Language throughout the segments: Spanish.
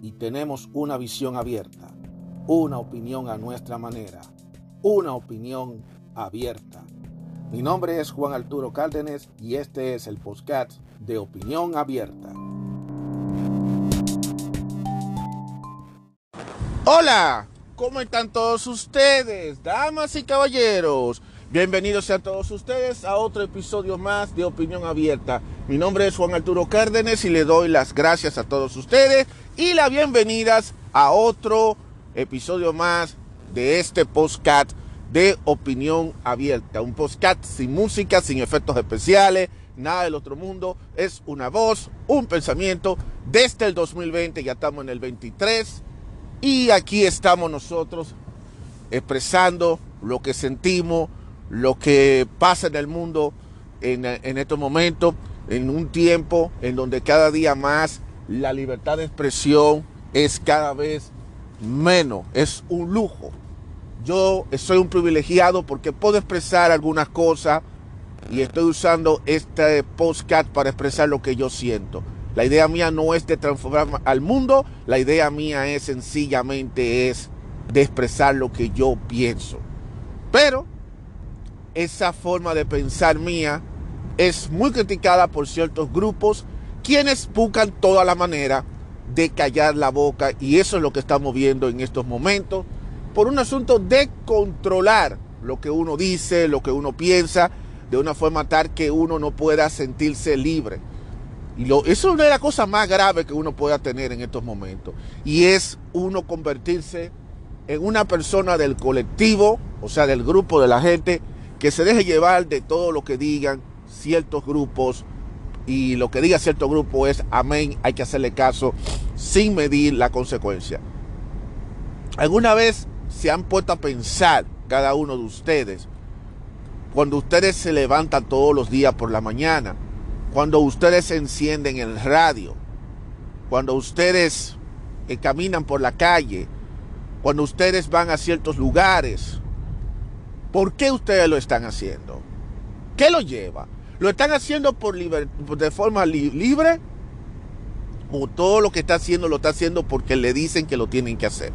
Y tenemos una visión abierta, una opinión a nuestra manera, una opinión abierta. Mi nombre es Juan Arturo Cárdenas y este es el podcast de Opinión Abierta. Hola, ¿cómo están todos ustedes, damas y caballeros? Bienvenidos a todos ustedes a otro episodio más de Opinión Abierta. Mi nombre es Juan Arturo Cárdenas y le doy las gracias a todos ustedes y las bienvenidas a otro episodio más de este podcast de opinión abierta. Un podcast sin música, sin efectos especiales, nada del otro mundo. Es una voz, un pensamiento. Desde el 2020 ya estamos en el 23 y aquí estamos nosotros expresando lo que sentimos, lo que pasa en el mundo en, en estos momentos, en un tiempo en donde cada día más la libertad de expresión es cada vez menos, es un lujo yo soy un privilegiado porque puedo expresar algunas cosas y estoy usando este podcast para expresar lo que yo siento. La idea mía no es de transformar al mundo, la idea mía es sencillamente es de expresar lo que yo pienso. Pero esa forma de pensar mía es muy criticada por ciertos grupos quienes buscan toda la manera de callar la boca y eso es lo que estamos viendo en estos momentos por un asunto de controlar lo que uno dice, lo que uno piensa, de una forma tal que uno no pueda sentirse libre. Y eso es una de las cosas más graves que uno pueda tener en estos momentos. Y es uno convertirse en una persona del colectivo, o sea, del grupo de la gente, que se deje llevar de todo lo que digan ciertos grupos. Y lo que diga cierto grupo es amén, hay que hacerle caso sin medir la consecuencia. ¿Alguna vez se han puesto a pensar cada uno de ustedes, cuando ustedes se levantan todos los días por la mañana, cuando ustedes encienden el radio, cuando ustedes eh, caminan por la calle, cuando ustedes van a ciertos lugares, ¿por qué ustedes lo están haciendo? ¿Qué lo lleva? ¿Lo están haciendo por de forma libre? ¿O todo lo que está haciendo lo está haciendo porque le dicen que lo tienen que hacer?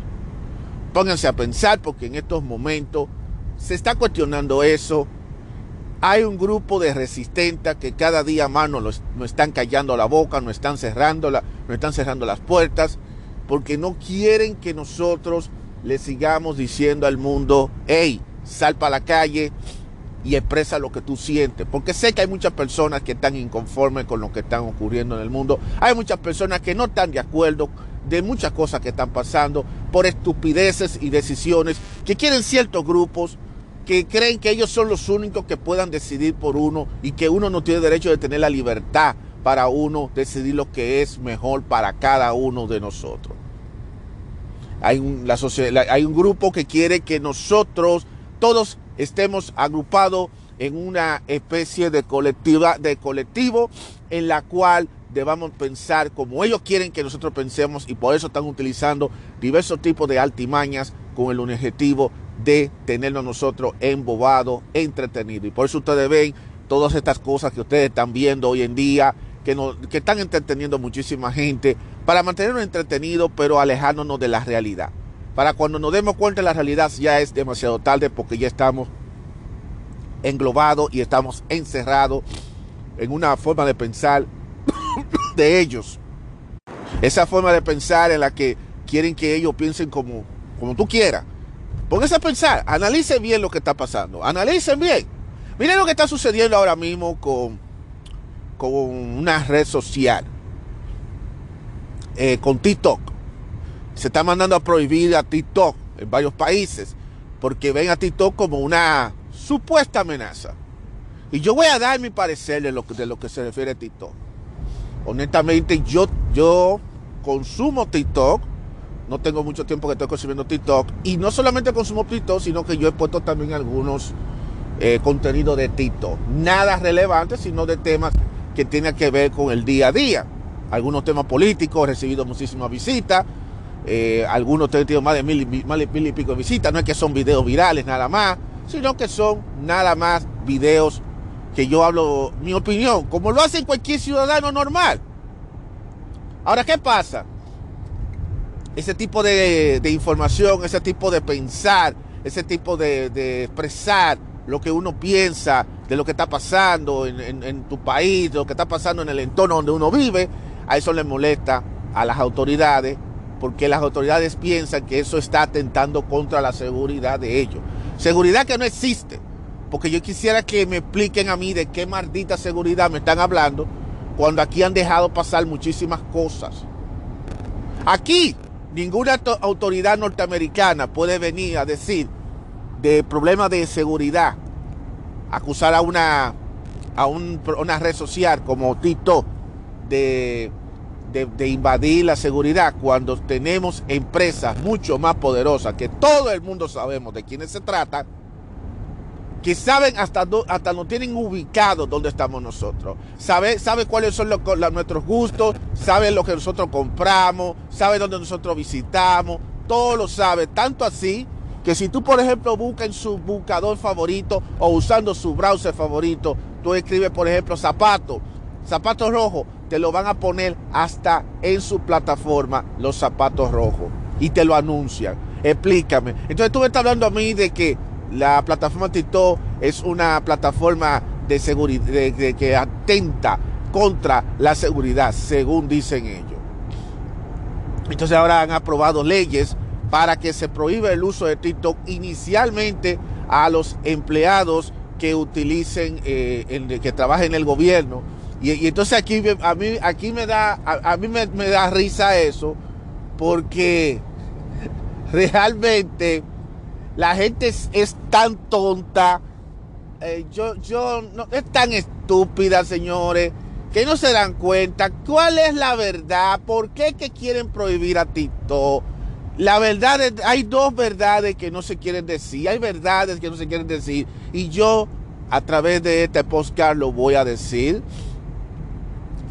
Pónganse a pensar porque en estos momentos se está cuestionando eso. Hay un grupo de resistentes que cada día más nos, están callando la boca, nos están, cerrando están cerrando las puertas, porque no quieren que nosotros le sigamos diciendo al mundo, hey, sal para la calle y expresa lo que tú sientes. Porque sé que hay muchas personas que están inconformes con lo que están ocurriendo en el mundo. Hay muchas personas que no están de acuerdo de muchas cosas que están pasando por estupideces y decisiones que quieren ciertos grupos que creen que ellos son los únicos que puedan decidir por uno y que uno no tiene derecho de tener la libertad para uno decidir lo que es mejor para cada uno de nosotros. Hay un, hay un grupo que quiere que nosotros todos estemos agrupados en una especie de, colectiva, de colectivo en la cual debamos pensar como ellos quieren que nosotros pensemos y por eso están utilizando diversos tipos de altimañas con el objetivo de tenernos nosotros embobados, entretenidos. Y por eso ustedes ven todas estas cosas que ustedes están viendo hoy en día, que, que están entreteniendo muchísima gente, para mantenernos entretenidos, pero alejándonos de la realidad. Para cuando nos demos cuenta de la realidad ya es demasiado tarde porque ya estamos englobados y estamos encerrados en una forma de pensar de ellos. Esa forma de pensar en la que quieren que ellos piensen como, como tú quieras. Pónganse a pensar, analicen bien lo que está pasando, analicen bien. Miren lo que está sucediendo ahora mismo con, con una red social, eh, con TikTok. Se está mandando a prohibir a TikTok en varios países porque ven a TikTok como una supuesta amenaza. Y yo voy a dar mi parecer de lo, de lo que se refiere a TikTok honestamente yo, yo consumo TikTok no tengo mucho tiempo que estoy consumiendo TikTok. Y no solamente consumo TikTok, sino que yo he puesto también algunos eh, contenidos de TikTok. Nada relevante, sino de temas que tienen que ver con el día a día. Algunos temas políticos, he recibido muchísimas visitas. Eh, algunos tenido más de mil, mil y pico visitas. No es que son videos virales nada más, sino que son nada más videos que yo hablo mi opinión, como lo hace cualquier ciudadano normal. Ahora, ¿qué pasa? Ese tipo de, información, ese tipo de pensar, ese tipo de, expresar lo que uno piensa de lo que está pasando en, tu país, de lo que está pasando en el entorno donde uno vive, a eso le molesta a las autoridades, porque las autoridades piensan que eso está atentando contra la seguridad de ellos. Seguridad que no existe porque yo quisiera que me expliquen a mí de qué maldita seguridad me están hablando cuando aquí han dejado pasar muchísimas cosas. Aquí ninguna autoridad norteamericana puede venir a decir de problemas de seguridad, acusar a una, a una red social como TikTok de, de invadir la seguridad cuando tenemos empresas mucho más poderosas que todo el mundo sabemos de quiénes se trata que saben hasta, hasta nos tienen ubicados donde estamos nosotros. Sabe, sabe cuáles son nuestros gustos, sabe lo que nosotros compramos, sabe dónde nosotros visitamos, todo lo sabe. Tanto así que si tú, por ejemplo, buscas en su buscador favorito o usando su browser favorito, tú escribes, por ejemplo, zapatos, zapatos rojos, te lo van a poner hasta en su plataforma los zapatos rojos y te lo anuncian. Explícame. Entonces tú me estás hablando a mí de que la plataforma TikTok es una plataforma de seguridad que atenta contra la seguridad, según dicen ellos. Entonces ahora han aprobado leyes para que se prohíba el uso de TikTok inicialmente a los empleados que utilicen, eh, que trabajen en el gobierno. Y, entonces aquí a mí, aquí me da, a, mí me, da risa eso, porque realmente la gente es, tan tonta, eh, yo, yo, no, es tan estúpida, señores, que no se dan cuenta cuál es la verdad, por qué que quieren prohibir a TikTok. La verdad es, hay dos verdades que no se quieren decir, hay verdades que no se quieren decir, y yo a través de este podcast lo voy a decir.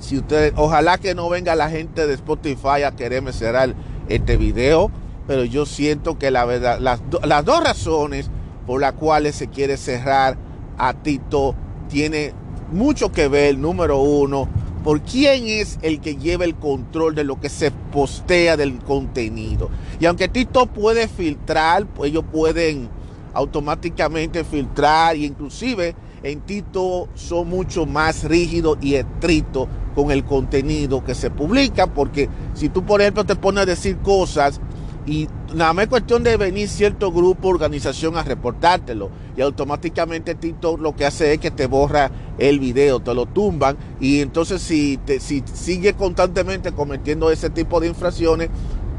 Si ustedes, ojalá que no venga la gente de Spotify a quererme cerrar este video pero yo siento que la verdad, las, dos razones por las cuales se quiere cerrar a Tito tiene mucho que ver, número uno, por quién es el que lleva el control de lo que se postea del contenido. Y aunque Tito puede filtrar, pues ellos pueden automáticamente filtrar e inclusive en Tito son mucho más rígidos y estrictos con el contenido que se publica, porque si tú por ejemplo te pones a decir cosas y nada más es cuestión de venir cierto grupo, organización a reportártelo. Y automáticamente TikTok lo que hace es que te borra el video, te lo tumban. Y entonces si, te, si sigue constantemente cometiendo ese tipo de infracciones,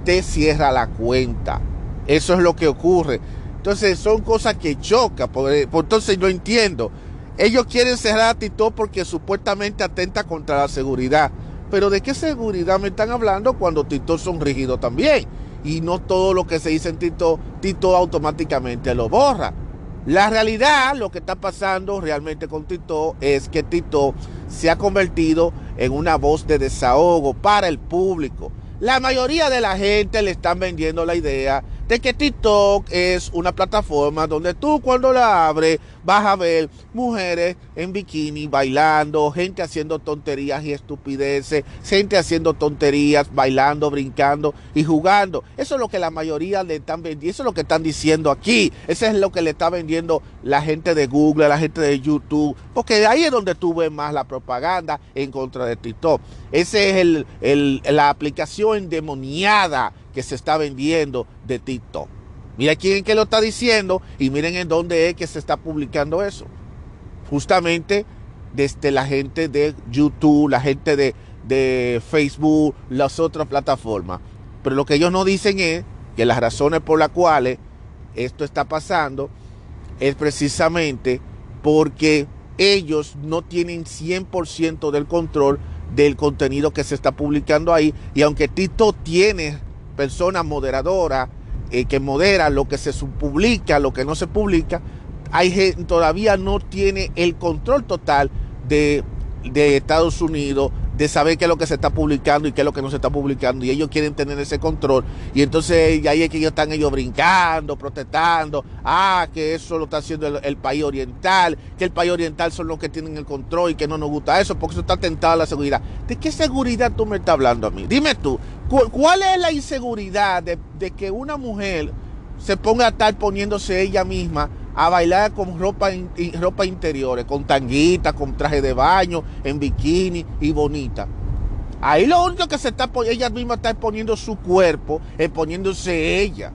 te cierra la cuenta. Eso es lo que ocurre. Entonces son cosas que chocan. Por, entonces no entiendo. Ellos quieren cerrar a TikTok porque supuestamente atenta contra la seguridad. Pero ¿de qué seguridad me están hablando cuando TikTok son rígidos también? y no todo lo que se dice en Tito, Tito automáticamente lo borra. La realidad, lo que está pasando realmente con Tito es que Tito se ha convertido en una voz de desahogo para el público. La mayoría de la gente le están vendiendo la idea que TikTok es una plataforma donde tú cuando la abres vas a ver mujeres en bikini bailando, gente haciendo tonterías y estupideces, gente haciendo tonterías, bailando, brincando y jugando. Eso es lo que la mayoría le están vendiendo, eso es lo que están diciendo aquí. Eso es lo que le está vendiendo la gente de Google, la gente de YouTube, porque ahí es donde tú ves más la propaganda en contra de TikTok. Esa es la aplicación endemoniada que se está vendiendo de TikTok. Mira quién que lo está diciendo y miren en dónde es que se está publicando eso. Justamente desde la gente de YouTube, la gente de, de Facebook, las otras plataformas. Pero lo que ellos no dicen es que las razones por las cuales esto está pasando es precisamente porque ellos no tienen 100% del control del contenido que se está publicando ahí. Y aunque TikTok tiene persona moderadora eh, que modera lo que se publica, lo que no se publica, hay gente, todavía no tiene el control total de Estados Unidos, de saber qué es lo que se está publicando y qué es lo que no se está publicando. Y ellos quieren tener ese control. Y entonces ahí es que ellos están ellos brincando, protestando. Ah, que eso lo está haciendo el, país oriental, que el país oriental son los que tienen el control y que no nos gusta eso, porque eso está atentado a la seguridad. ¿De qué seguridad tú me estás hablando a mí? Dime tú, ¿cuál es la inseguridad de, de que una mujer se ponga a estar poniéndose ella misma? A bailar con ropa, ropa interiores, con tanguita, con traje de baño, en bikini y bonita. Ahí lo único que se está ella misma está poniendo su cuerpo, es poniéndose ella.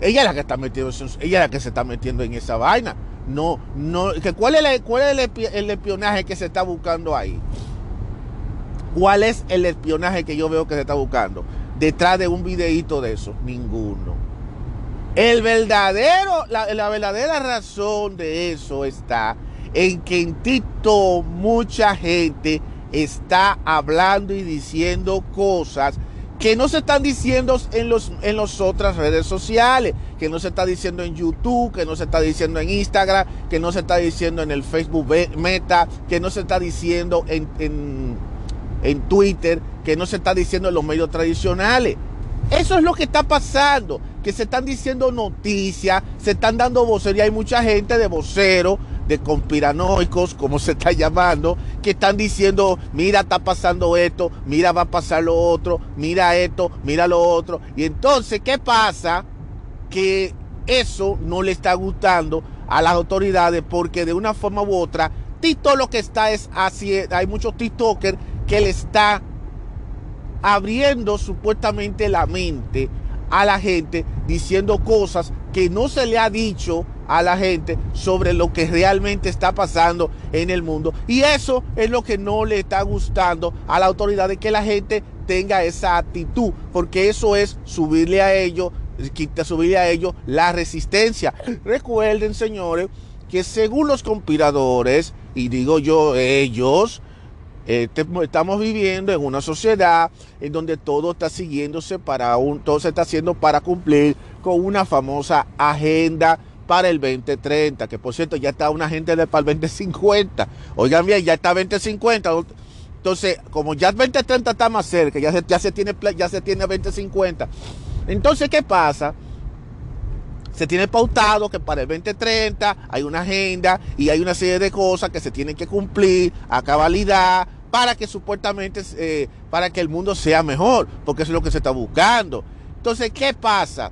Ella es la que está metiendo, ella es la que se está metiendo en esa vaina. No, no, que cuál es, cuál es el, espionaje que se está buscando ahí. ¿Cuál es el espionaje que yo veo que se está buscando? Detrás de un videíto de eso, ninguno. El verdadero, la, verdadera razón de eso está en que en TikTok mucha gente está hablando y diciendo cosas que no se están diciendo en los en las otras redes sociales, que no se está diciendo en YouTube, que no se está diciendo en Instagram, que no se está diciendo en el Facebook Meta, que no se está diciendo en, en, en Twitter, que no se está diciendo en los medios tradicionales. Eso es lo que está pasando que se están diciendo noticias, se están dando vocería. Hay mucha gente de vocero, de conspiranoicos, como se está llamando, que están diciendo, mira, está pasando esto, mira, va a pasar lo otro, mira esto, mira lo otro. Y entonces, ¿qué pasa? Que eso no le está gustando a las autoridades porque de una forma u otra, Tito lo que está es así, hay muchos TikTokers que le está abriendo supuestamente la mente a la gente diciendo cosas que no se le ha dicho a la gente sobre lo que realmente está pasando en el mundo. Y eso es lo que no le está gustando a la autoridad de que la gente tenga esa actitud, porque eso es subirle a ellos, subirle a ellos la resistencia. Recuerden, señores, que según los conspiradores, y digo yo ellos, este, estamos viviendo en una sociedad en donde todo está siguiéndose para un, todo se está haciendo para cumplir con una famosa agenda para el 2030, que por cierto ya está una agenda para el 2050. Oigan bien, ya está 2050. Entonces, como ya el 2030 está más cerca, ya se, ya se tiene ya se tiene 2050. Entonces, ¿qué pasa? se tiene pautado que para el 2030 hay una agenda y hay una serie de cosas que se tienen que cumplir a cabalidad para que supuestamente, eh, para que el mundo sea mejor, porque eso es lo que se está buscando. Entonces, ¿qué pasa?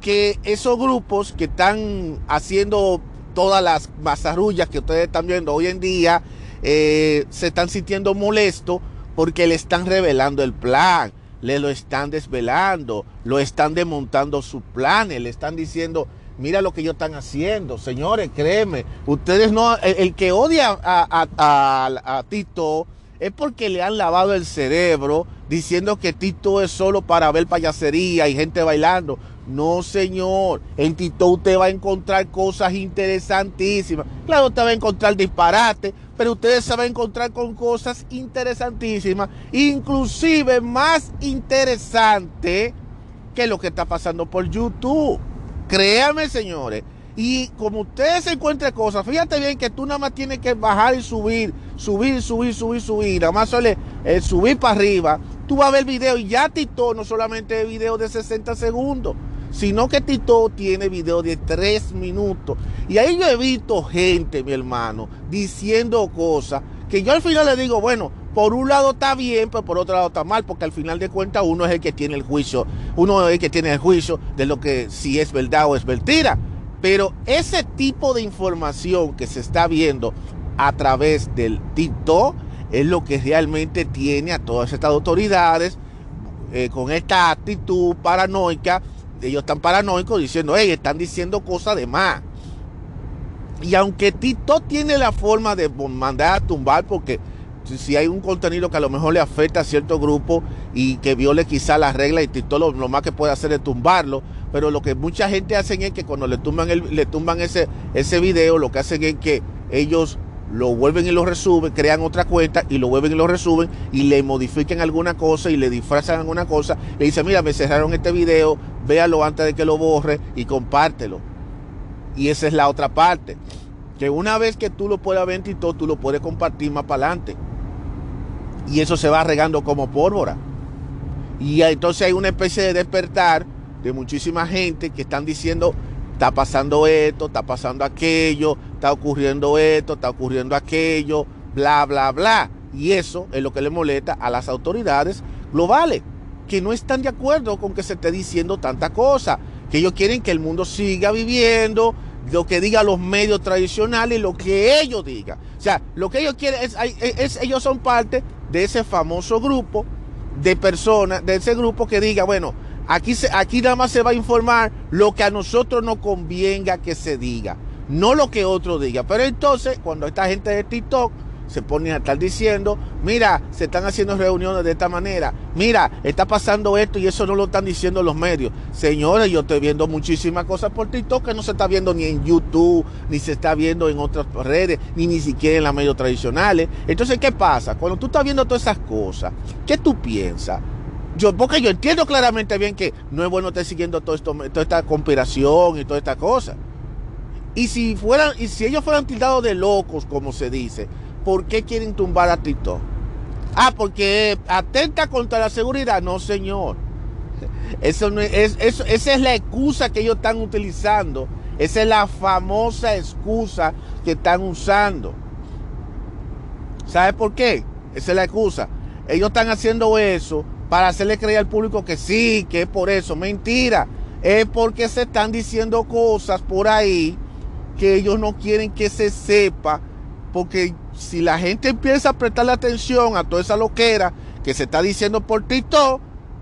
Que esos grupos que están haciendo todas las mazarrullas que ustedes están viendo hoy en día, eh, se están sintiendo molestos porque le están revelando el plan, le lo están desvelando, lo están desmontando sus planes, le están diciendo, mira lo que ellos están haciendo, señores, créeme, ustedes no, el, que odia a, a Tito, es porque le han lavado el cerebro diciendo que Tito es solo para ver payasería y gente bailando. No, señor. En Tito usted va a encontrar cosas interesantísimas. Claro, usted va a encontrar disparate, pero usted se va a encontrar con cosas interesantísimas, inclusive más interesante que lo que está pasando por YouTube. Créame, señores. Y como usted se encuentre cosas, fíjate bien que tú nada más tienes que bajar y subir, subir, subir, subir, subir, nada más suele eh, subir para arriba. Tú vas a ver video y ya Tito no solamente video de 60 segundos, sino que Tito tiene video de 3 minutos. Y ahí yo he visto gente, mi hermano, diciendo cosas que yo al final le digo, bueno, por un lado está bien, pero por otro lado está mal, porque al final de cuentas uno es el que tiene el juicio, uno es el que tiene el juicio de lo que si es verdad o es mentira. Pero ese tipo de información que se está viendo a través del TikTok es lo que realmente tiene a todas estas autoridades eh, con esta actitud paranoica. Ellos están paranoicos diciendo, hey, están diciendo cosas de más. Y aunque TikTok tiene la forma de mandar a tumbar, porque si hay un contenido que a lo mejor le afecta a cierto grupo y que viole quizá las reglas y TikTok lo, lo, más que puede hacer es tumbarlo, pero lo que mucha gente hace es que cuando le tumban, el, le tumban ese, ese video, lo que hacen es que ellos lo vuelven y lo resuben, crean otra cuenta y lo vuelven y lo resuben y le modifiquen alguna cosa y le disfrazan alguna cosa. Le dicen, mira, me cerraron este video, véalo antes de que lo borre y compártelo. Y esa es la otra parte. Que una vez que tú lo puedas ver en tú lo puedes compartir más para adelante. Y eso se va regando como pólvora. Y entonces hay una especie de despertar de muchísima gente que están diciendo, está pasando esto, está pasando aquello, está ocurriendo esto, está ocurriendo aquello, bla, bla, bla. Y eso es lo que le molesta a las autoridades globales, que no están de acuerdo con que se esté diciendo tanta cosa, que ellos quieren que el mundo siga viviendo, lo que digan los medios tradicionales, lo que ellos digan. O sea, lo que ellos quieren es, es, ellos son parte de ese famoso grupo de personas, de ese grupo que diga, bueno, aquí, aquí nada más se va a informar lo que a nosotros nos convenga que se diga, no lo que otro diga. Pero entonces, cuando esta gente de TikTok se ponen a estar diciendo, mira, se están haciendo reuniones de esta manera, mira, está pasando esto y eso no lo están diciendo los medios. Señores, yo estoy viendo muchísimas cosas por TikTok que no se está viendo ni en YouTube, ni se está viendo en otras redes, ni ni siquiera en las medios tradicionales. Entonces, ¿qué pasa? Cuando tú estás viendo todas esas cosas, ¿qué tú piensas? Yo, porque yo entiendo claramente bien que no es bueno estar siguiendo todo esto, toda esta conspiración y toda esta cosa. Y si fueran, y si ellos fueran tildados de locos, como se dice, ¿por qué quieren tumbar a TikTok? Ah, porque atenta contra la seguridad. No, señor. Eso es, esa es la excusa que ellos están utilizando. Esa es la famosa excusa que están usando. ¿Sabe por qué? Esa es la excusa. Ellos están haciendo eso para hacerle creer al público que sí, que es por eso. Mentira. Es porque se están diciendo cosas por ahí que ellos no quieren que se sepa. Porque si la gente empieza a prestarle atención a toda esa loquera que se está diciendo por TikTok,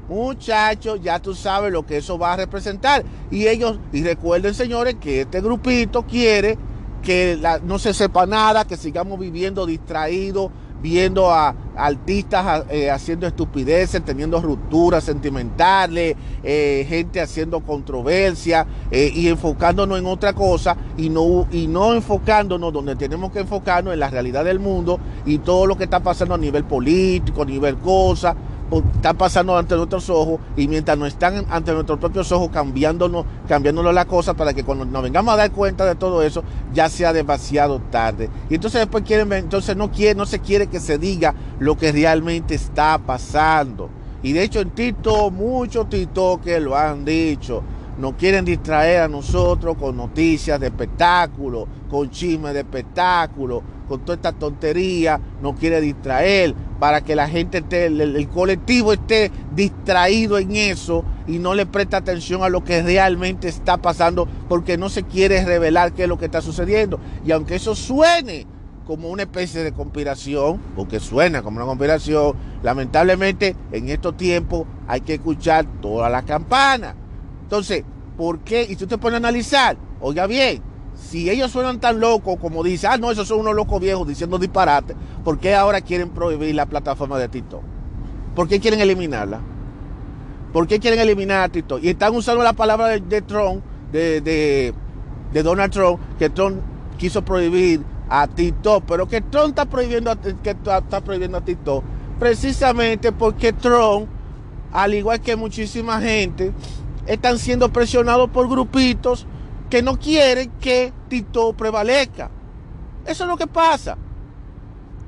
muchachos, ya tú sabes lo que eso va a representar. Y ellos, y recuerden señores, que este grupito quiere que no se sepa nada, que sigamos viviendo distraídos, viendo a, artistas eh, haciendo estupideces, teniendo rupturas sentimentales, eh, gente haciendo controversia eh, y enfocándonos en otra cosa y no, y no enfocándonos donde tenemos que enfocarnos en la realidad del mundo y todo lo que está pasando a nivel político, a nivel cosa están pasando ante nuestros ojos y mientras no están ante nuestros propios ojos cambiándonos, cambiándonos la cosa para que cuando nos vengamos a dar cuenta de todo eso ya sea demasiado tarde. Y entonces después quieren, entonces no quiere, no se quiere que se diga lo que realmente está pasando. Y de hecho en Tito, muchos que lo han dicho. No quieren distraer a nosotros con noticias de espectáculo, con chismes de espectáculo, con toda esta tontería, no quiere distraer para que la gente esté, el, colectivo esté distraído en eso y no le presta atención a lo que realmente está pasando porque no se quiere revelar qué es lo que está sucediendo. Y aunque eso suene como una especie de conspiración, porque suena como una conspiración, lamentablemente en estos tiempos hay que escuchar todas las campanas. Entonces, ¿por qué? Y tú te pones a analizar, oiga bien, si ellos suenan tan locos como dicen, ah, no, esos son unos locos viejos diciendo disparate, ¿por qué ahora quieren prohibir la plataforma de TikTok? ¿Por qué quieren eliminarla? ¿Por qué quieren eliminar a TikTok? Y están usando la palabra de, Trump, de, Donald Trump, que Trump quiso prohibir a TikTok, pero que Trump está prohibiendo, a, que está prohibiendo a TikTok precisamente porque Trump, al igual que muchísima gente, están siendo presionados por grupitos que no quieren que Tito prevalezca. Eso es lo que pasa.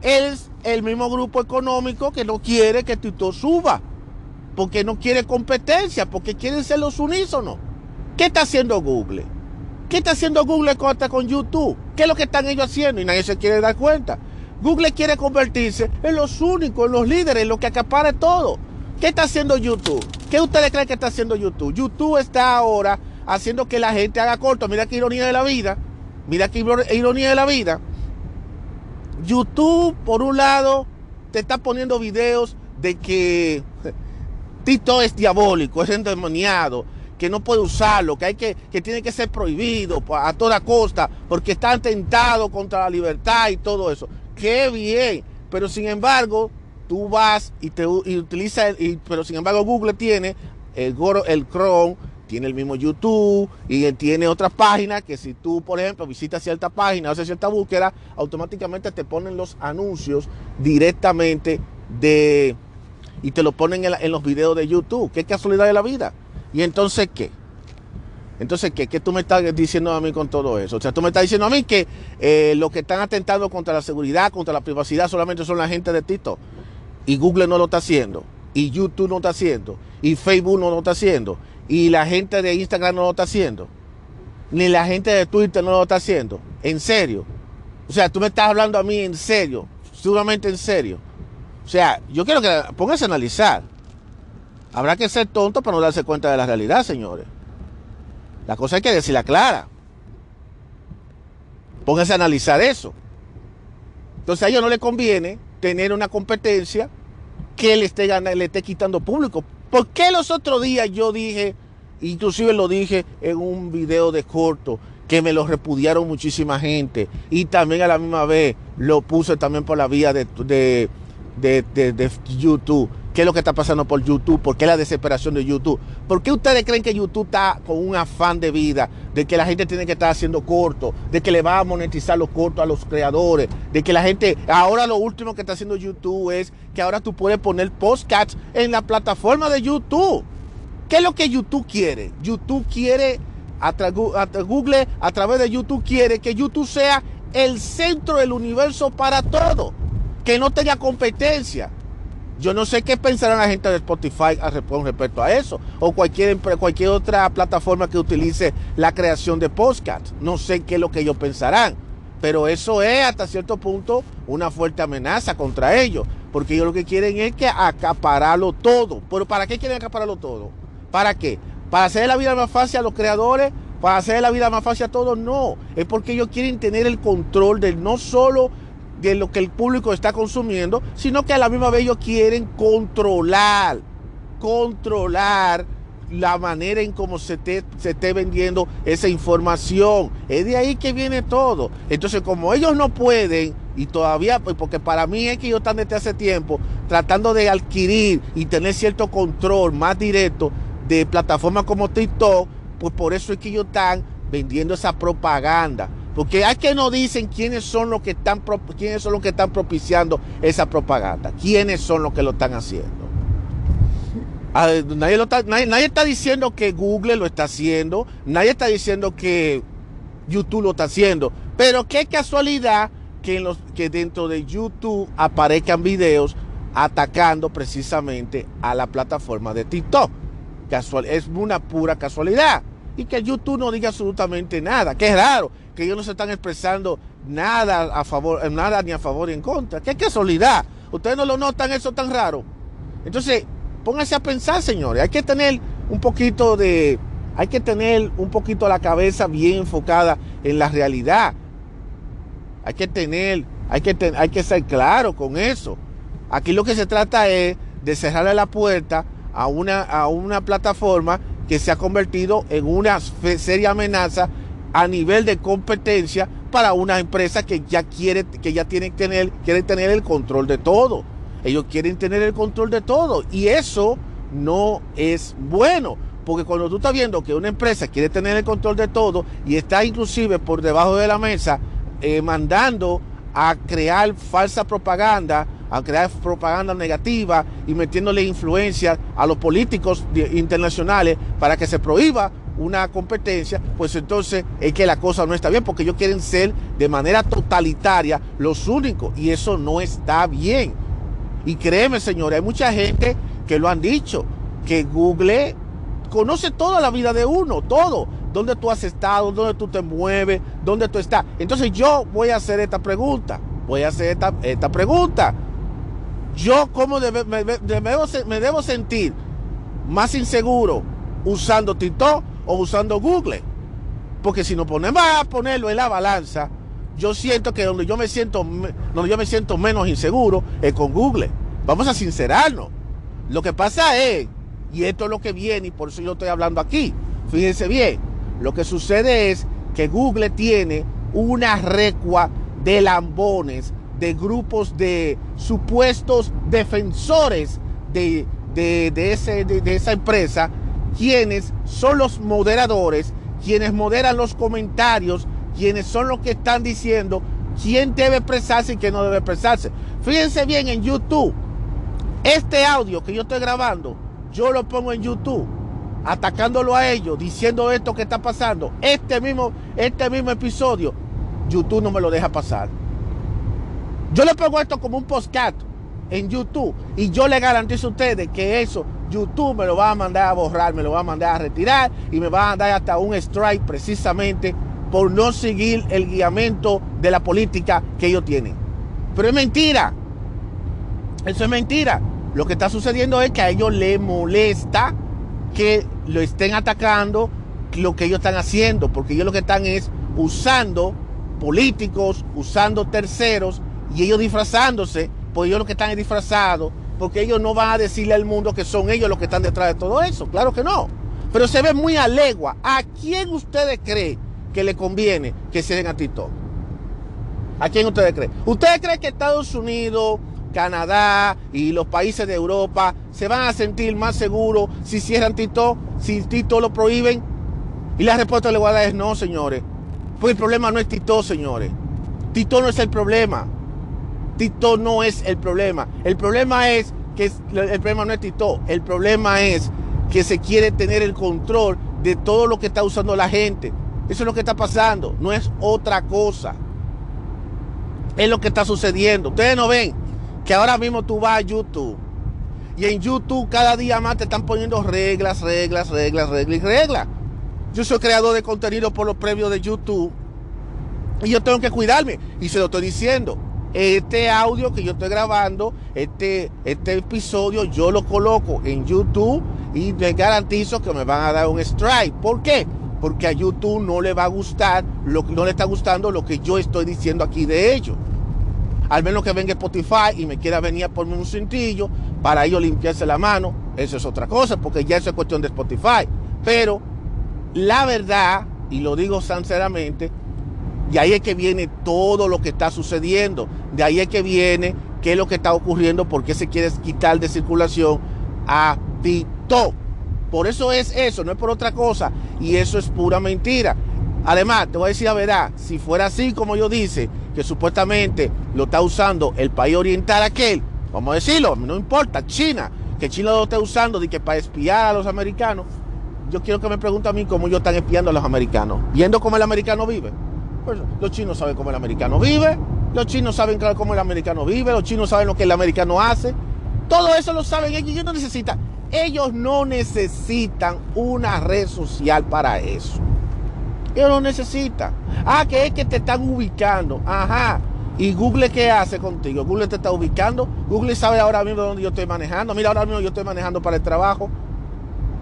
Es el mismo grupo económico que no quiere que Tito suba, porque no quiere competencia, porque quieren ser los unísonos. ¿Qué está haciendo Google? ¿Qué está haciendo Google contra con YouTube? ¿Qué es lo que están ellos haciendo? Y nadie se quiere dar cuenta. Google quiere convertirse en los únicos, en los líderes, en los que acapara todo. ¿Qué está haciendo YouTube? ¿Qué ustedes creen que está haciendo YouTube? YouTube está ahora haciendo que la gente haga corto. Mira qué ironía de la vida. Mira qué ironía de la vida. YouTube, por un lado, te está poniendo videos de que Tito es diabólico, es endemoniado, que no puede usarlo, que, hay que, que tiene que ser prohibido a toda costa, porque está atentado contra la libertad y todo eso. Qué bien. Pero sin embargo, tú vas y te utilizas, pero sin embargo Google tiene el, Chrome tiene el mismo YouTube y tiene otras páginas que si tú, por ejemplo, visitas cierta página o haces cierta búsqueda, automáticamente te ponen los anuncios directamente de y te lo ponen en, los videos de YouTube. Qué casualidad de la vida. ¿Y entonces qué? Entonces, ¿qué? ¿qué tú me estás diciendo a mí con todo eso? O sea, tú me estás diciendo a mí que eh, los que están atentando contra la seguridad, contra la privacidad, solamente son la gente de Tito. Y Google no lo está haciendo. Y YouTube no está haciendo. Y Facebook no lo está haciendo. Y la gente de Instagram no lo está haciendo. Ni la gente de Twitter no lo está haciendo. En serio. O sea, tú me estás hablando a mí en serio. Seguramente en serio. O sea, yo quiero que póngase a analizar. Habrá que ser tonto para no darse cuenta de la realidad, señores. La cosa hay que decirla clara. Póngase a analizar eso. Entonces a ellos no les conviene tener una competencia que le esté, le esté quitando público. ¿Por qué los otros días yo dije, inclusive lo dije en un video de corto, que me lo repudiaron muchísima gente y también a la misma vez lo puse también por la vía de, de, YouTube. ¿Qué es lo que está pasando por YouTube? ¿Por qué la desesperación de YouTube? ¿Por qué ustedes creen que YouTube está con un afán de vida? De que la gente tiene que estar haciendo corto, de que le va a monetizar los cortos a los creadores, de que la gente, ahora lo último que está haciendo YouTube es que ahora tú puedes poner podcasts en la plataforma de YouTube. ¿Qué es lo que YouTube quiere? YouTube quiere, a Google a través de YouTube quiere que YouTube sea el centro del universo para todo que no tenga competencia. Yo no sé qué pensará la gente de Spotify con respecto a eso, o cualquier, cualquier otra plataforma que utilice la creación de podcast. No sé qué es lo que ellos pensarán, pero eso es hasta cierto punto una fuerte amenaza contra ellos, porque ellos lo que quieren es que acapararlo todo. ¿Pero para qué quieren acapararlo todo? ¿Para qué? ¿Para hacer la vida más fácil a los creadores? ¿Para hacer la vida más fácil a todos? No, es porque ellos quieren tener el control del no solo de lo que el público está consumiendo, sino que a la misma vez ellos quieren controlar, controlar la manera en cómo se, se esté vendiendo esa información. Es de ahí que viene todo. Entonces, como ellos no pueden, y todavía, pues, porque para mí es que ellos están desde hace tiempo tratando de adquirir y tener cierto control más directo de plataformas como TikTok, pues por eso es que ellos están vendiendo esa propaganda. Porque hay que no dicen quiénes son los que están quiénes son los que están propiciando esa propaganda, quiénes son los que lo están haciendo. Nadie, está, nadie, está diciendo que Google lo está haciendo, nadie está diciendo que YouTube lo está haciendo, pero qué casualidad que, los, que dentro de YouTube aparezcan videos atacando precisamente a la plataforma de TikTok. Casual, es una pura casualidad. Y que YouTube no diga absolutamente nada, que es raro que ellos no se están expresando nada a favor, nada ni a favor ni en contra. Qué casualidad. Ustedes no lo notan eso tan raro. Entonces, pónganse a pensar, señores. Hay que tener un poquito de, hay que tener un poquito la cabeza bien enfocada en la realidad. Hay que tener, hay que, hay que ser claro con eso. Aquí lo que se trata es de cerrarle la puerta a una, a una plataforma que se ha convertido en una seria amenaza a nivel de competencia para una empresa que ya quiere, que ya tiene que tener, quiere tener el control de todo. Ellos quieren tener el control de todo y eso no es bueno. Porque cuando tú estás viendo que una empresa quiere tener el control de todo y está inclusive por debajo de la mesa eh, mandando a crear falsa propaganda, a crear propaganda negativa y metiéndole influencia a los políticos internacionales para que se prohíba una competencia, pues entonces es que la cosa no está bien, porque ellos quieren ser de manera totalitaria los únicos, y eso no está bien. Y créeme, señores, hay mucha gente que lo han dicho, que Google conoce toda la vida de uno, todo, dónde tú has estado, dónde tú te mueves, dónde tú estás. Entonces yo voy a hacer esta pregunta, voy a hacer esta, esta pregunta. Yo, ¿cómo me, debo, me debo sentir más inseguro usando TikTok o usando Google. Porque si nos ponemos a ponerlo en la balanza, yo siento que donde yo me siento, donde yo me siento menos inseguro es con Google. Vamos a sincerarnos. Lo que pasa es, y esto es lo que viene, y por eso yo estoy hablando aquí, fíjense bien, lo que sucede es que Google tiene una recua de lambones, de grupos de supuestos defensores de, de, de esa empresa quienes son los moderadores, quienes moderan los comentarios, quienes son los que están diciendo quién debe expresarse y quién no debe expresarse. Fíjense bien en YouTube. Este audio que yo estoy grabando, yo lo pongo en YouTube, atacándolo a ellos, diciendo esto que está pasando. Este mismo, este mismo episodio, YouTube no me lo deja pasar. Yo le pongo esto como un postcat en YouTube y yo le garantizo a ustedes que eso YouTube me lo va a mandar a borrar, me lo va a mandar a retirar y me va a dar hasta un strike precisamente por no seguir el guiamento de la política que ellos tienen. Pero es mentira. Eso es mentira. Lo que está sucediendo es que a ellos les molesta que lo estén atacando lo que ellos están haciendo, porque ellos lo que están es usando políticos, usando terceros y ellos disfrazándose, porque ellos lo que están es disfrazados, porque ellos no van a decirle al mundo que son ellos los que están detrás de todo eso, claro que no. Pero se ve muy a legua. ¿A quién ustedes creen que le conviene que cierren a TikTok? ¿A quién ustedes creen? ¿Ustedes creen que Estados Unidos, Canadá y los países de Europa se van a sentir más seguros si cierran TikTok, si TikTok lo prohíben? Y la respuesta le voy a dar es no, señores. Pues el problema no es TikTok, señores. TikTok no es el problema. TikTok no es el problema. El problema es que el problema no es TikTok. El problema es que se quiere tener el control de todo lo que está usando la gente. Eso es lo que está pasando. No es otra cosa. Es lo que está sucediendo. Ustedes no ven que ahora mismo tú vas a YouTube. Y en YouTube cada día más te están poniendo reglas, reglas, reglas, reglas y reglas. Yo soy creador de contenido por los premios de YouTube. Y yo tengo que cuidarme. Y se lo estoy diciendo este audio que yo estoy grabando, este, este episodio, yo lo coloco en YouTube y me garantizo que me van a dar un strike. ¿Por qué? Porque a YouTube no le va a gustar, no le está gustando lo que yo estoy diciendo aquí de ellos. Al menos que venga Spotify y me quiera venir a ponerme un cintillo para ellos limpiarse la mano. Eso es otra cosa, porque ya eso es cuestión de Spotify. Pero la verdad, y lo digo sinceramente, y ahí es que viene todo lo que está sucediendo. De ahí es que viene qué es lo que está ocurriendo, por qué se quiere quitar de circulación a Tito. Por eso es eso, no es por otra cosa. Y eso es pura mentira. Además, te voy a decir la verdad, si fuera así como yo dice, que supuestamente lo está usando el país oriental aquel, vamos a decirlo, no importa, China, que China lo está usando de que para espiar a los americanos, yo quiero que me pregunte a mí cómo ellos están espiando a los americanos, viendo cómo el americano vive. Pues, los chinos saben cómo el americano vive, los chinos saben cómo el americano vive, los chinos saben lo que el americano hace. Todo eso lo saben ellos, ellos no necesitan. Ellos no necesitan una red social para eso. Ellos no necesitan. Ah, que es que te están ubicando. Ajá. ¿Y Google qué hace contigo? Google te está ubicando. Google sabe ahora mismo dónde yo estoy manejando. Mira, ahora mismo yo estoy manejando para el trabajo.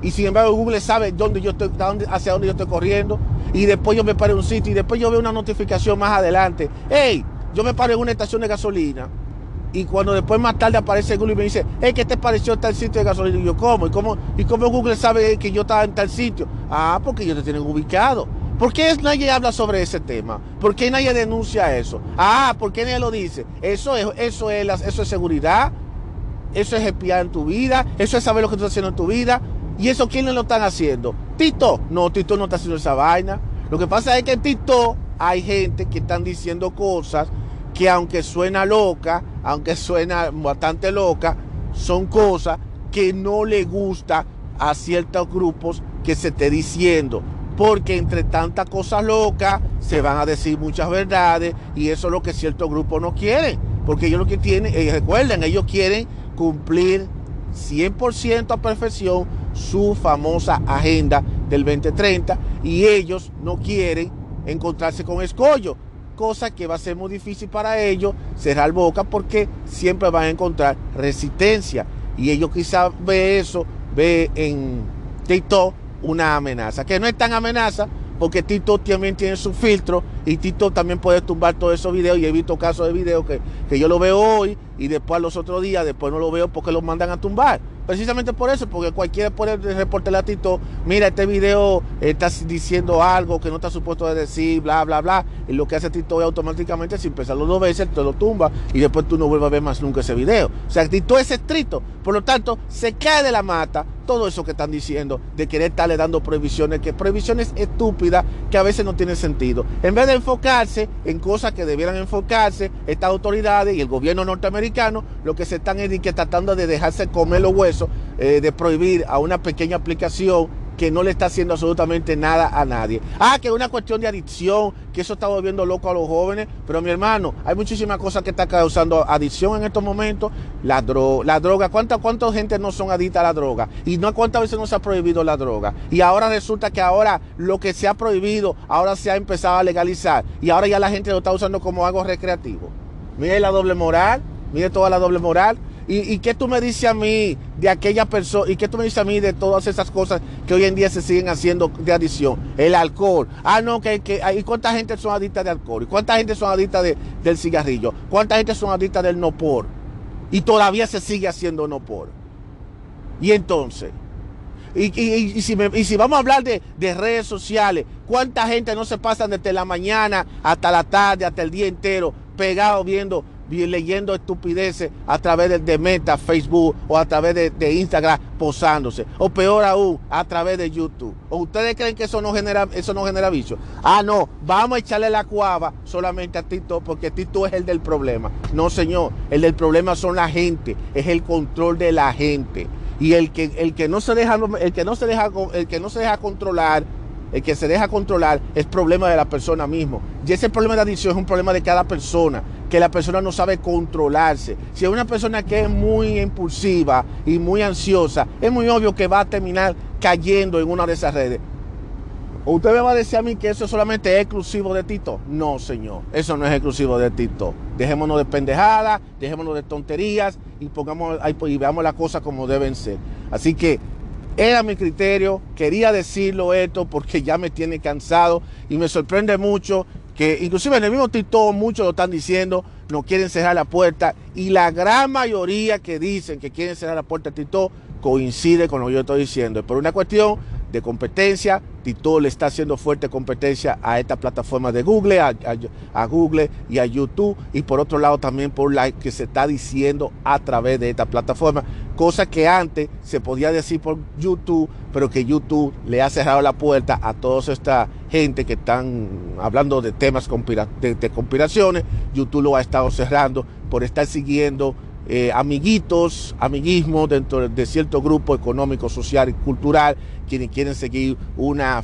Y sin embargo, Google sabe dónde yo estoy, hacia dónde yo estoy corriendo y después yo me paro en un sitio y después yo veo una notificación más adelante. Hey, yo me paro en una estación de gasolina y cuando después más tarde aparece Google y me dice, hey, ¿qué te pareció tal sitio de gasolina? Y yo, ¿cómo? ¿Y cómo, y cómo Google sabe que yo estaba en tal sitio? Ah, porque ellos te tienen ubicado. ¿Por qué nadie habla sobre ese tema? ¿Por qué nadie denuncia eso? Ah, ¿por qué nadie lo dice? Eso es, eso es, eso es seguridad, eso es espiar en tu vida, eso es saber lo que tú estás haciendo en tu vida. ¿Y eso quiénes lo están haciendo? Tito. No, Tito no está haciendo esa vaina. Lo que pasa es que en Tito hay gente que están diciendo cosas que aunque suena loca, aunque suena bastante loca, son cosas que no le gusta a ciertos grupos que se esté diciendo. Porque entre tantas cosas locas se van a decir muchas verdades y eso es lo que ciertos grupos no quieren. Porque ellos lo que tienen, eh, recuerden, ellos quieren cumplir 100% a perfección su famosa agenda del 2030 y ellos no quieren encontrarse con escollo, cosa que va a ser muy difícil para ellos cerrar boca porque siempre van a encontrar resistencia y ellos quizás ve eso, ve en TikTok una amenaza, que no es tan amenaza porque TikTok también tiene su filtro y TikTok también puede tumbar todos esos videos y he visto casos de videos que, que yo lo veo hoy y después los otros días, después no lo veo porque los mandan a tumbar. Precisamente por eso, porque cualquiera puede reportarle a Tito, mira, este video está diciendo algo que no está supuesto de decir, bla, bla, bla. Y lo que hace Tito es automáticamente, si empezarlo dos veces, te lo tumba y después tú no vuelves a ver más nunca ese video. O sea, Tito es estricto. Por lo tanto, se cae de la mata todo eso que están diciendo, de querer estarle dando prohibiciones, que prohibiciones estúpidas que a veces no tienen sentido. En vez de enfocarse en cosas que debieran enfocarse estas autoridades y el gobierno norteamericano, lo que se están es tratando de dejarse comer los huesos, eh, de prohibir a una pequeña aplicación que no le está haciendo absolutamente nada a nadie. Ah, que es una cuestión de adicción, que eso está volviendo loco a los jóvenes, pero mi hermano, hay muchísimas cosas que están causando adicción en estos momentos. La, la droga, ¿cuánta, ¿cuánta gente no son adictas a la droga? Y no cuántas veces no se ha prohibido la droga. Y ahora resulta que ahora lo que se ha prohibido, ahora se ha empezado a legalizar. Y ahora ya la gente lo está usando como algo recreativo. Mire la doble moral, mire toda la doble moral. ¿Y, qué tú me dices a mí de aquella persona? ¿Y qué tú me dices a mí de todas esas cosas que hoy en día se siguen haciendo de adicción? El alcohol. Ah, no, que, que ¿y cuánta gente son adictas de alcohol? ¿Y cuánta gente son adictas del cigarrillo? ¿Cuánta gente son adictas del no por? Y todavía se sigue haciendo no por. Y entonces, y, si, y si, vamos a hablar de, de, redes sociales, ¿cuánta gente no se pasa desde la mañana hasta la tarde, hasta el día entero, pegado viendo leyendo estupideces a través de, Meta, Facebook o a través de, Instagram posándose. O peor aún, a través de YouTube. ¿O ustedes creen que eso no genera, eso no genera vicio? Ah, no, vamos a echarle la cuava solamente a Tito porque Tito es el del problema. No, señor, el del problema son la gente, es el control de la gente. Y el que, el que no se deja, el que no se deja, el que no se deja controlar el que se deja controlar es problema de la persona mismo. Y ese problema de adicción es un problema de cada persona, que la persona no sabe controlarse. Si es una persona que es muy impulsiva y muy ansiosa, es muy obvio que va a terminar cayendo en una de esas redes. ¿Usted me va a decir a mí que eso solamente es exclusivo de Tito? No, señor. Eso no es exclusivo de Tito. Dejémonos de pendejadas, dejémonos de tonterías y, pongamos, y veamos las cosas como deben ser. Así que era mi criterio, quería decirlo esto porque ya me tiene cansado y me sorprende mucho que inclusive en el mismo TikTok muchos lo están diciendo, no quieren cerrar la puerta y la gran mayoría que dicen que quieren cerrar la puerta de TikTok coincide con lo que yo estoy diciendo. Por una cuestión de competencia. Tito le está haciendo fuerte competencia a esta plataforma de Google, a, Google y a YouTube. Y por otro lado también por la que se está diciendo a través de esta plataforma. Cosa que antes se podía decir por YouTube, pero que YouTube le ha cerrado la puerta a toda esta gente que están hablando de temas de, conspiraciones. YouTube lo ha estado cerrando por estar siguiendo eh, amiguitos, amiguismo dentro de cierto grupo económico, social y cultural, quienes quieren seguir una,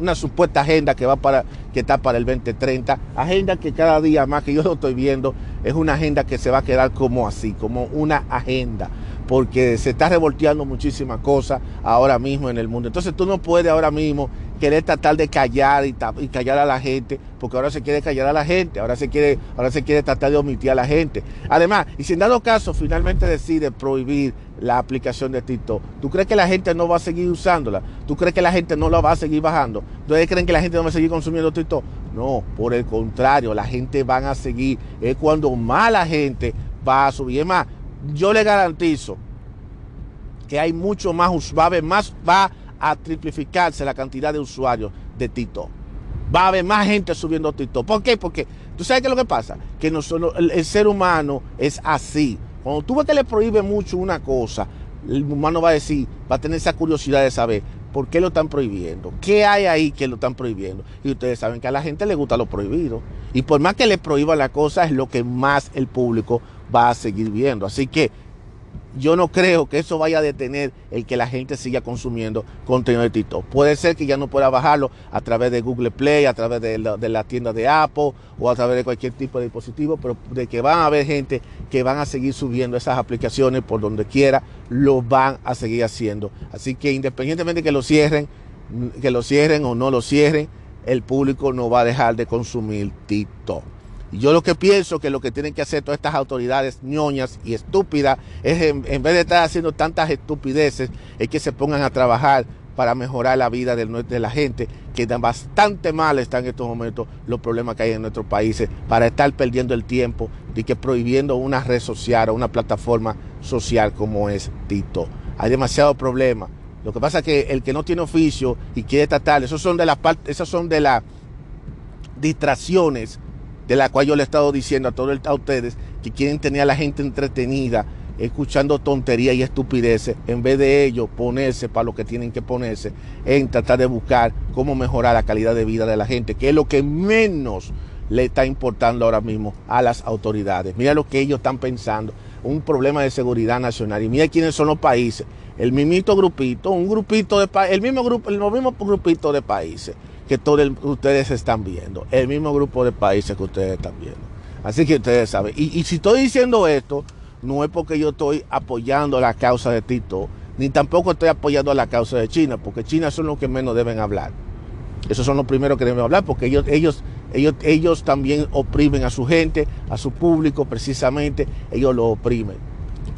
una supuesta agenda que va para, que está para el 2030, agenda que cada día más que yo lo estoy viendo, es una agenda que se va a quedar como así, como una agenda porque se está revolteando muchísimas cosas ahora mismo en el mundo. Entonces tú no puedes ahora mismo querer tratar de callar y, callar a la gente, porque ahora se quiere callar a la gente, ahora se quiere, ahora se quiere tratar de omitir a la gente. Además, y si en dado caso finalmente decide prohibir la aplicación de TikTok, ¿tú crees que la gente no va a seguir usándola? ¿Tú crees que la gente no la va a seguir bajando? ¿Ustedes creen que la gente no va a seguir consumiendo TikTok? No, por el contrario, la gente van a seguir. Es cuando más la gente va a subir. Es más, yo le garantizo que hay mucho más, va a haber más, va a triplificarse la cantidad de usuarios de TikTok. Va a haber más gente subiendo TikTok. ¿Por qué? Porque tú sabes qué es lo que pasa, que el, ser humano es así. Cuando tú ves que le prohíbe mucho una cosa, el humano va a decir, va a tener esa curiosidad de saber por qué lo están prohibiendo, qué hay ahí que lo están prohibiendo. Y ustedes saben que a la gente le gusta lo prohibido. Y por más que le prohíba la cosa, es lo que más el público va a seguir viendo. Así que yo no creo que eso vaya a detener el que la gente siga consumiendo contenido de TikTok. Puede ser que ya no pueda bajarlo a través de Google Play, a través de la, tienda de Apple o a través de cualquier tipo de dispositivo, pero de que van a haber gente que van a seguir subiendo esas aplicaciones por donde quiera, lo van a seguir haciendo. Así que independientemente de que lo cierren, que lo cierren o no lo cierren, el público no va a dejar de consumir TikTok. Y yo lo que pienso que lo que tienen que hacer todas estas autoridades ñoñas y estúpidas es en, vez de estar haciendo tantas estupideces, es que se pongan a trabajar para mejorar la vida de, de la gente, que bastante mal están en estos momentos los problemas que hay en nuestros países, para estar perdiendo el tiempo y que prohibiendo una red social o una plataforma social como es Tito. Hay demasiados problemas. Lo que pasa es que el que no tiene oficio y quiere tratar, esos de esas son de las distracciones de la cual yo le he estado diciendo a todos a ustedes que quieren tener a la gente entretenida escuchando tonterías y estupideces, en vez de ellos ponerse para lo que tienen que ponerse, en tratar de buscar cómo mejorar la calidad de vida de la gente, que es lo que menos le está importando ahora mismo a las autoridades. Mira lo que ellos están pensando, un problema de seguridad nacional. Y mira quiénes son los países. El mismito grupito, un grupito de el mismo grupo, el mismo grupito de países que todos ustedes están viendo, el mismo grupo de países que ustedes están viendo. Así que ustedes saben. Y, si estoy diciendo esto, no es porque yo estoy apoyando la causa de Tito, ni tampoco estoy apoyando la causa de China, porque China son los que menos deben hablar. Esos son los primeros que deben hablar, porque ellos, ellos, ellos, ellos también oprimen a su gente, a su público, precisamente, ellos lo oprimen.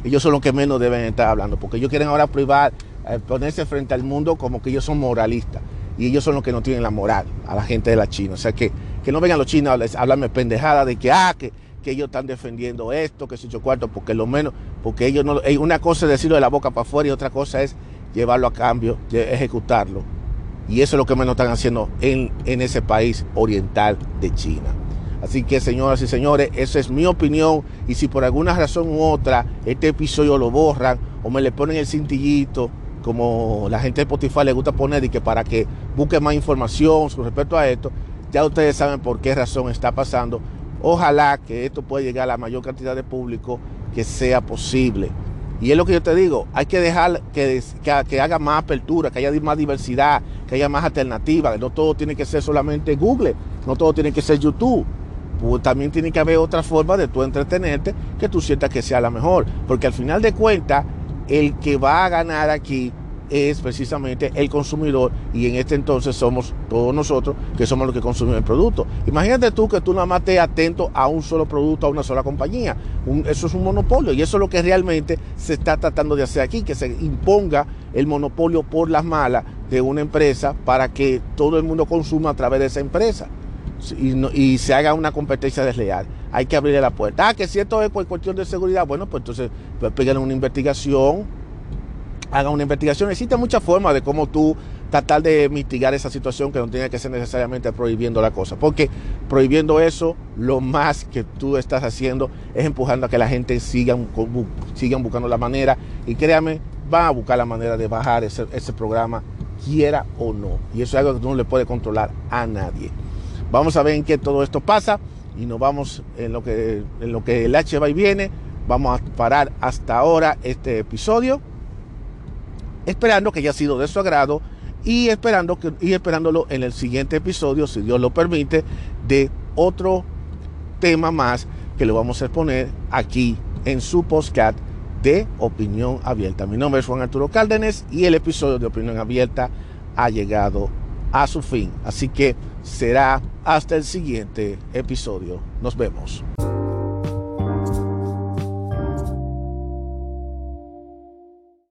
Ellos son los que menos deben estar hablando, porque ellos quieren ahora privar, eh, ponerse frente al mundo como que ellos son moralistas. Y ellos son los que no tienen la moral a la gente de la China. O sea, que, que no vengan los chinos a hablarme pendejada de que, ah, que, que ellos están defendiendo esto, que se hecho cuarto, porque lo menos, porque ellos no, una cosa es decirlo de la boca para afuera y otra cosa es llevarlo a cambio, ejecutarlo. Y eso es lo que menos están haciendo en, en ese país oriental de China. Así que, señoras y señores, esa es mi opinión. Y si por alguna razón u otra este episodio lo borran o me le ponen el cintillito, como la gente de Spotify le gusta poner, y que para que busque más información con respecto a esto, ya ustedes saben por qué razón está pasando. Ojalá que esto pueda llegar a la mayor cantidad de público que sea posible. Y es lo que yo te digo, hay que dejar que, que, haga más apertura, que haya más diversidad, que haya más alternativas. No todo tiene que ser solamente Google, no todo tiene que ser YouTube. Pues también tiene que haber otra forma de tú entretenerte que tú sientas que sea la mejor. Porque al final de cuentas, el que va a ganar aquí es precisamente el consumidor y en este entonces somos todos nosotros que somos los que consumimos el producto. Imagínate tú que tú nada más estés atento a un solo producto, a una sola compañía. eso es un monopolio y eso es lo que realmente se está tratando de hacer aquí, que se imponga el monopolio por las malas de una empresa para que todo el mundo consuma a través de esa empresa. Y, se haga una competencia desleal. Hay que abrirle la puerta. Ah, que si esto es cuestión de seguridad, bueno, pues entonces pues, una investigación, haga una investigación. Existe muchas formas de cómo tú tratar de mitigar esa situación que no tiene que ser necesariamente prohibiendo la cosa. Porque prohibiendo eso, lo más que tú estás haciendo es empujando a que la gente siga sigan buscando la manera. Y créame, va a buscar la manera de bajar ese, ese programa, quiera o no. Y eso es algo que tú no le puedes controlar a nadie. Vamos a ver en qué todo esto pasa y nos vamos en lo que, en lo que el H va y viene. Vamos a parar hasta ahora este episodio esperando que haya sido de su agrado y, esperando que, y esperándolo en el siguiente episodio, si Dios lo permite, de otro tema más que lo vamos a exponer aquí en su postcat de Opinión Abierta. Mi nombre es Juan Arturo Cárdenas y el episodio de Opinión Abierta ha llegado a su fin. Así que será hasta el siguiente episodio. Nos vemos.